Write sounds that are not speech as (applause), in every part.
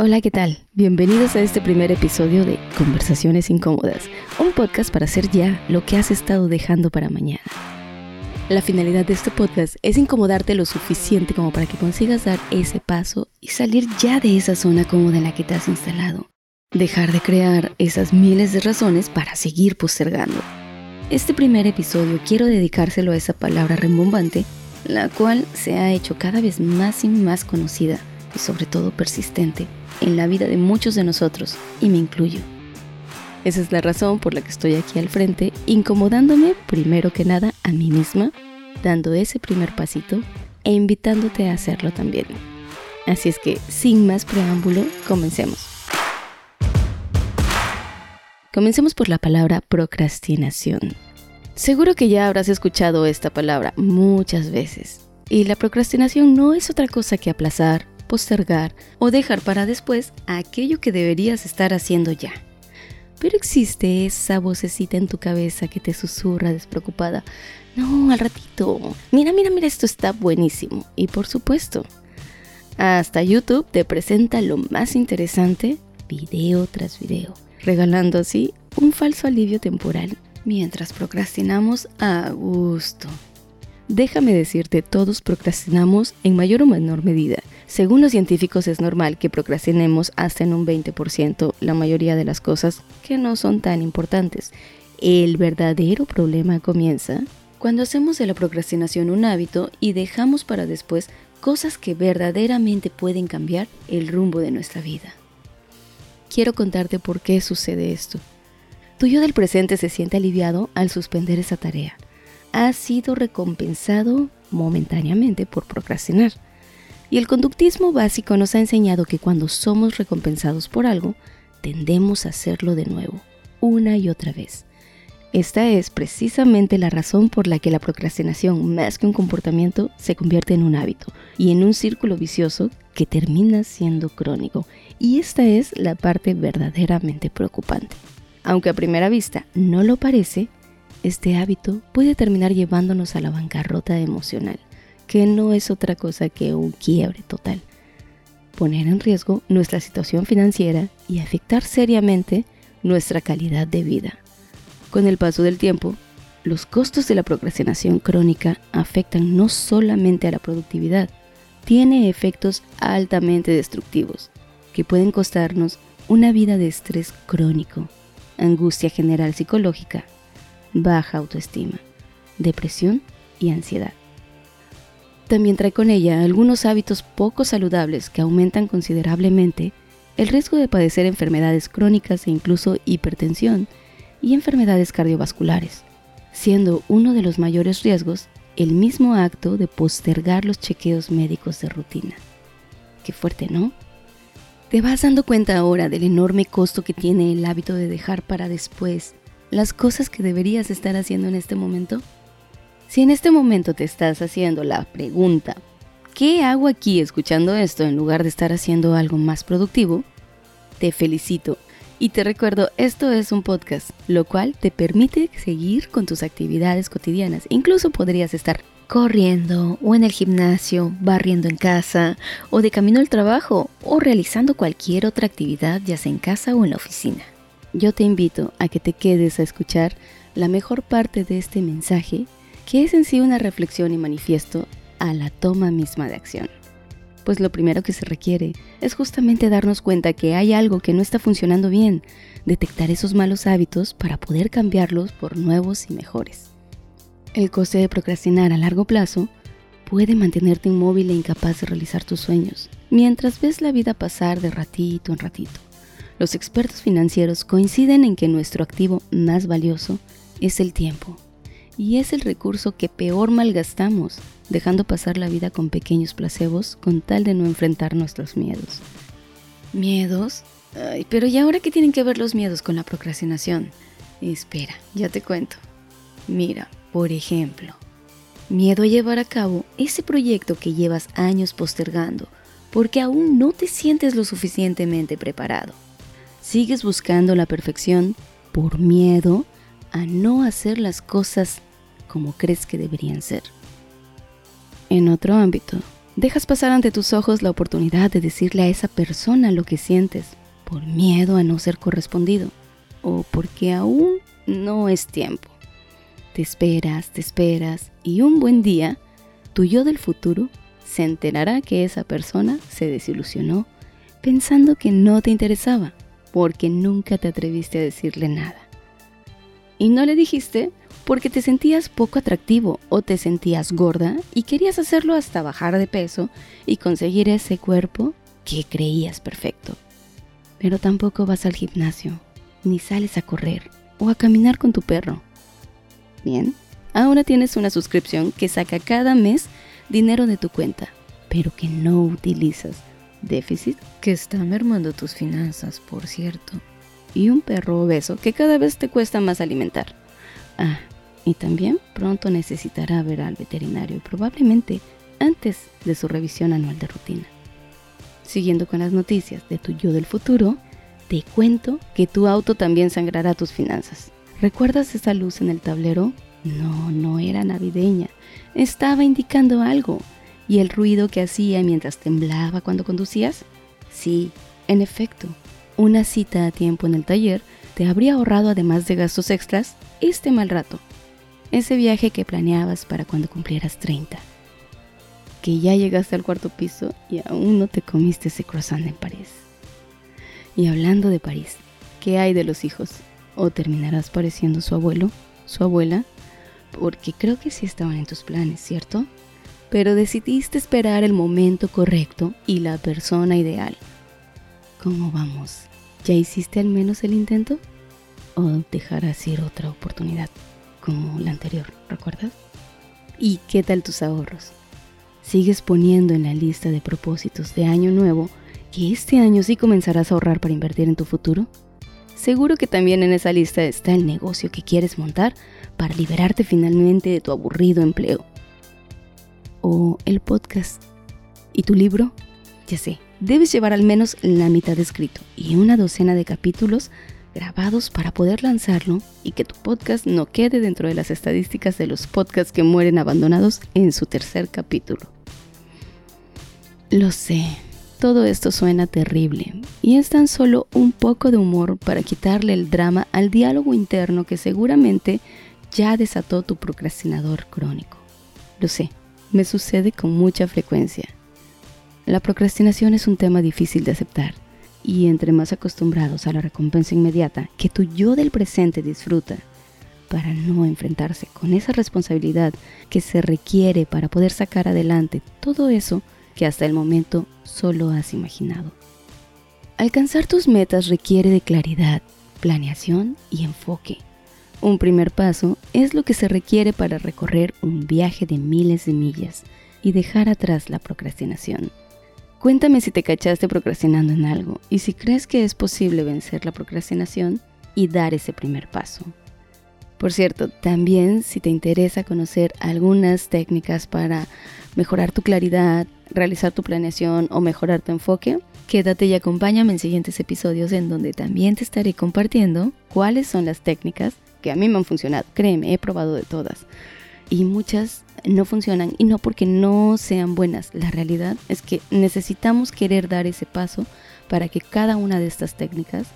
Hola, ¿qué tal? Bienvenidos a este primer episodio de Conversaciones Incómodas, un podcast para hacer ya lo que has estado dejando para mañana. La finalidad de este podcast es incomodarte lo suficiente como para que consigas dar ese paso y salir ya de esa zona cómoda en la que te has instalado. Dejar de crear esas miles de razones para seguir postergando. Este primer episodio quiero dedicárselo a esa palabra rembombante, la cual se ha hecho cada vez más y más conocida y sobre todo persistente en la vida de muchos de nosotros, y me incluyo. Esa es la razón por la que estoy aquí al frente, incomodándome primero que nada a mí misma, dando ese primer pasito e invitándote a hacerlo también. Así es que, sin más preámbulo, comencemos. Comencemos por la palabra procrastinación. Seguro que ya habrás escuchado esta palabra muchas veces. Y la procrastinación no es otra cosa que aplazar, postergar o dejar para después aquello que deberías estar haciendo ya. Pero existe esa vocecita en tu cabeza que te susurra despreocupada. No, al ratito. Mira, mira, mira, esto está buenísimo. Y por supuesto, hasta YouTube te presenta lo más interesante, video tras video, regalando así un falso alivio temporal mientras procrastinamos a gusto. Déjame decirte, todos procrastinamos en mayor o menor medida. Según los científicos es normal que procrastinemos hasta en un 20% la mayoría de las cosas que no son tan importantes. El verdadero problema comienza cuando hacemos de la procrastinación un hábito y dejamos para después cosas que verdaderamente pueden cambiar el rumbo de nuestra vida. Quiero contarte por qué sucede esto. Tu yo del presente se siente aliviado al suspender esa tarea ha sido recompensado momentáneamente por procrastinar. Y el conductismo básico nos ha enseñado que cuando somos recompensados por algo, tendemos a hacerlo de nuevo, una y otra vez. Esta es precisamente la razón por la que la procrastinación, más que un comportamiento, se convierte en un hábito y en un círculo vicioso que termina siendo crónico. Y esta es la parte verdaderamente preocupante. Aunque a primera vista no lo parece, este hábito puede terminar llevándonos a la bancarrota emocional, que no es otra cosa que un quiebre total. Poner en riesgo nuestra situación financiera y afectar seriamente nuestra calidad de vida. Con el paso del tiempo, los costos de la procrastinación crónica afectan no solamente a la productividad, tiene efectos altamente destructivos que pueden costarnos una vida de estrés crónico, angustia general psicológica baja autoestima, depresión y ansiedad. También trae con ella algunos hábitos poco saludables que aumentan considerablemente el riesgo de padecer enfermedades crónicas e incluso hipertensión y enfermedades cardiovasculares, siendo uno de los mayores riesgos el mismo acto de postergar los chequeos médicos de rutina. Qué fuerte, ¿no? ¿Te vas dando cuenta ahora del enorme costo que tiene el hábito de dejar para después las cosas que deberías estar haciendo en este momento? Si en este momento te estás haciendo la pregunta, ¿qué hago aquí escuchando esto en lugar de estar haciendo algo más productivo? Te felicito y te recuerdo, esto es un podcast, lo cual te permite seguir con tus actividades cotidianas. Incluso podrías estar corriendo o en el gimnasio, barriendo en casa o de camino al trabajo o realizando cualquier otra actividad ya sea en casa o en la oficina yo te invito a que te quedes a escuchar la mejor parte de este mensaje, que es en sí una reflexión y manifiesto a la toma misma de acción. Pues lo primero que se requiere es justamente darnos cuenta que hay algo que no está funcionando bien, detectar esos malos hábitos para poder cambiarlos por nuevos y mejores. El coste de procrastinar a largo plazo puede mantenerte inmóvil e incapaz de realizar tus sueños, mientras ves la vida pasar de ratito en ratito. Los expertos financieros coinciden en que nuestro activo más valioso es el tiempo y es el recurso que peor malgastamos, dejando pasar la vida con pequeños placebos con tal de no enfrentar nuestros miedos. ¿Miedos? Ay, pero ¿y ahora qué tienen que ver los miedos con la procrastinación? Espera, ya te cuento. Mira, por ejemplo, miedo a llevar a cabo ese proyecto que llevas años postergando porque aún no te sientes lo suficientemente preparado. Sigues buscando la perfección por miedo a no hacer las cosas como crees que deberían ser. En otro ámbito, Dejas pasar ante tus ojos la oportunidad de decirle a esa persona lo que sientes por miedo a no ser correspondido o porque aún no es tiempo. Te esperas, te esperas y un buen día, tu yo del futuro se enterará que esa persona se desilusionó pensando que no te interesaba porque nunca te atreviste a decirle nada. Y no le dijiste porque te sentías poco atractivo o te sentías gorda y querías hacerlo hasta bajar de peso y conseguir ese cuerpo que creías perfecto. Pero tampoco vas al gimnasio, ni sales a correr o a caminar con tu perro. Bien, ahora tienes una suscripción que saca cada mes dinero de tu cuenta, pero que no utilizas. Déficit que está mermando tus finanzas, por cierto. Y un perro obeso que cada vez te cuesta más alimentar. Ah, y también pronto necesitará ver al veterinario y probablemente antes de su revisión anual de rutina. Siguiendo con las noticias de tu yo del futuro, te cuento que tu auto también sangrará tus finanzas. ¿Recuerdas esa luz en el tablero? No, no era navideña. Estaba indicando algo. ¿Y el ruido que hacía mientras temblaba cuando conducías? Sí, en efecto, una cita a tiempo en el taller te habría ahorrado además de gastos extras este mal rato ese viaje que planeabas para cuando cumplieras 30. Que ya llegaste al cuarto piso y aún no te comiste ese croissant en París. Y hablando de París, ¿qué hay de los hijos? ¿O terminarás pareciendo su abuelo, su abuela? Porque creo que sí estaban en tus planes, ¿cierto? Pero decidiste esperar el momento correcto y la persona ideal. ¿Cómo vamos? ¿Ya hiciste al menos el intento? ¿O dejarás ir otra oportunidad? como la anterior, ¿recuerdas? ¿Y qué tal tus ahorros? ¿Sigues poniendo en la lista de propósitos de año nuevo que este año sí comenzarás a ahorrar para invertir en tu futuro? Seguro que también en esa lista está el negocio que quieres montar para liberarte finalmente de tu aburrido empleo. O el podcast. ¿Y tu libro? Ya sé, debes llevar al menos la mitad escrito y una docena de capítulos grabados para poder lanzarlo y que tu podcast no quede dentro de las estadísticas de los podcasts que mueren abandonados en su tercer capítulo. Lo sé, todo esto suena terrible y es tan solo un poco de humor para quitarle el drama al diálogo interno que seguramente ya desató tu procrastinador crónico. Lo sé, me sucede con mucha frecuencia. La procrastinación es un tema difícil de aceptar y entre más acostumbrados a la recompensa inmediata que tu yo del presente disfruta, para no enfrentarse con esa responsabilidad que se requiere para poder sacar adelante todo eso que hasta el momento solo has imaginado. Alcanzar tus metas requiere de claridad, planeación y enfoque. Un primer paso es lo que se requiere para recorrer un viaje de miles de millas y dejar atrás la procrastinación. Cuéntame si te cachaste procrastinando en algo y si crees que es posible vencer la procrastinación y dar ese primer paso. Por cierto, también si te interesa conocer algunas técnicas para mejorar tu claridad, realizar tu planeación o mejorar tu enfoque, quédate y acompáñame en siguientes episodios en donde también te estaré compartiendo cuáles son las técnicas que a mí me han funcionado. Créeme, he probado de todas. Y muchas no funcionan y no porque no sean buenas. La realidad es que necesitamos querer dar ese paso para que cada una de estas técnicas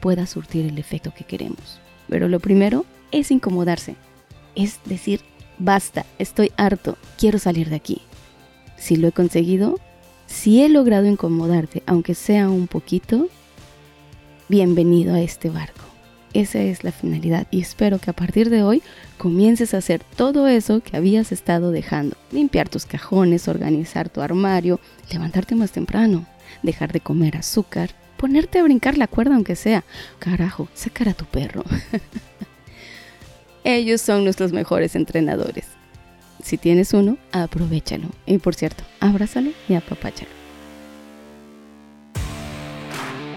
pueda surtir el efecto que queremos. Pero lo primero es incomodarse. Es decir, basta, estoy harto, quiero salir de aquí. Si lo he conseguido, si he logrado incomodarte, aunque sea un poquito, bienvenido a este barco. Esa es la finalidad y espero que a partir de hoy comiences a hacer todo eso que habías estado dejando. Limpiar tus cajones, organizar tu armario, levantarte más temprano, dejar de comer azúcar, ponerte a brincar la cuerda aunque sea. Carajo, sacar a tu perro. (laughs) Ellos son nuestros mejores entrenadores. Si tienes uno, aprovechalo. Y por cierto, abrázalo y apapáchalo.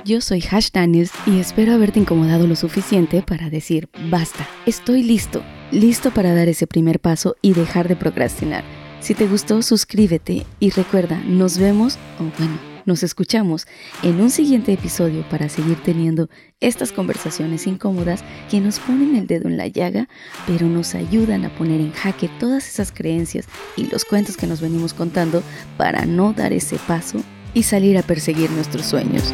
Yo soy Hash Daniels y espero haberte incomodado lo suficiente para decir, basta, estoy listo, listo para dar ese primer paso y dejar de procrastinar. Si te gustó, suscríbete y recuerda, nos vemos, o bueno, Nos escuchamos en un siguiente episodio para seguir teniendo estas conversaciones incómodas que nos ponen el dedo en la llaga, pero nos ayudan a poner en jaque todas esas creencias y los cuentos que nos venimos contando para no dar ese paso y salir a perseguir nuestros sueños.